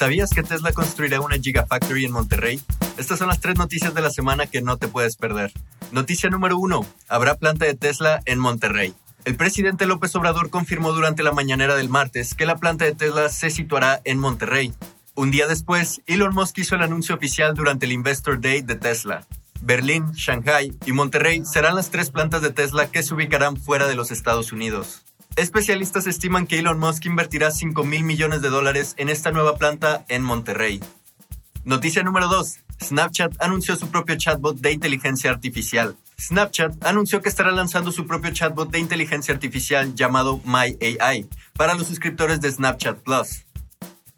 ¿Sabías que Tesla construirá una Gigafactory en Monterrey? Estas son las tres noticias de la semana que no te puedes perder. Noticia número uno. Habrá planta de Tesla en Monterrey. El presidente López Obrador confirmó durante la mañanera del martes que la planta de Tesla se situará en Monterrey. Un día después, Elon Musk hizo el anuncio oficial durante el Investor Day de Tesla. Berlín, Shanghai y Monterrey serán las tres plantas de Tesla que se ubicarán fuera de los Estados Unidos. Especialistas estiman que Elon Musk invertirá 5 mil millones de dólares en esta nueva planta en Monterrey. Noticia número 2. Snapchat anunció su propio chatbot de inteligencia artificial. Snapchat anunció que estará lanzando su propio chatbot de inteligencia artificial llamado MyAI para los suscriptores de Snapchat Plus.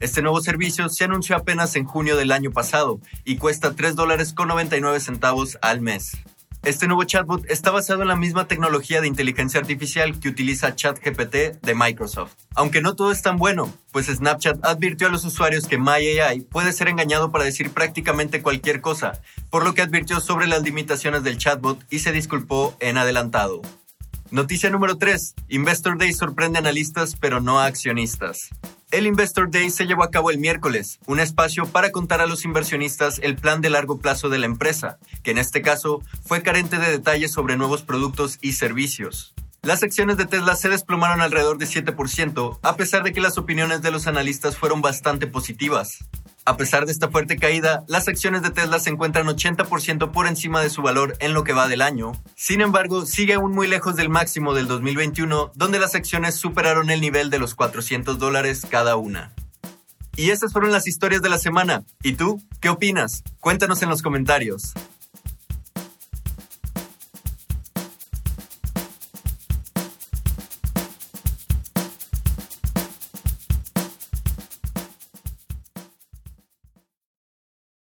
Este nuevo servicio se anunció apenas en junio del año pasado y cuesta 3 dólares con 99 centavos al mes. Este nuevo chatbot está basado en la misma tecnología de inteligencia artificial que utiliza ChatGPT de Microsoft. Aunque no todo es tan bueno, pues Snapchat advirtió a los usuarios que MyAI puede ser engañado para decir prácticamente cualquier cosa, por lo que advirtió sobre las limitaciones del chatbot y se disculpó en adelantado. Noticia número 3. Investor Day sorprende a analistas pero no a accionistas. El Investor Day se llevó a cabo el miércoles, un espacio para contar a los inversionistas el plan de largo plazo de la empresa, que en este caso fue carente de detalles sobre nuevos productos y servicios. Las acciones de Tesla se desplomaron alrededor de 7%, a pesar de que las opiniones de los analistas fueron bastante positivas. A pesar de esta fuerte caída, las acciones de Tesla se encuentran 80% por encima de su valor en lo que va del año. Sin embargo, sigue aún muy lejos del máximo del 2021, donde las acciones superaron el nivel de los 400 dólares cada una. Y estas fueron las historias de la semana. ¿Y tú? ¿Qué opinas? Cuéntanos en los comentarios.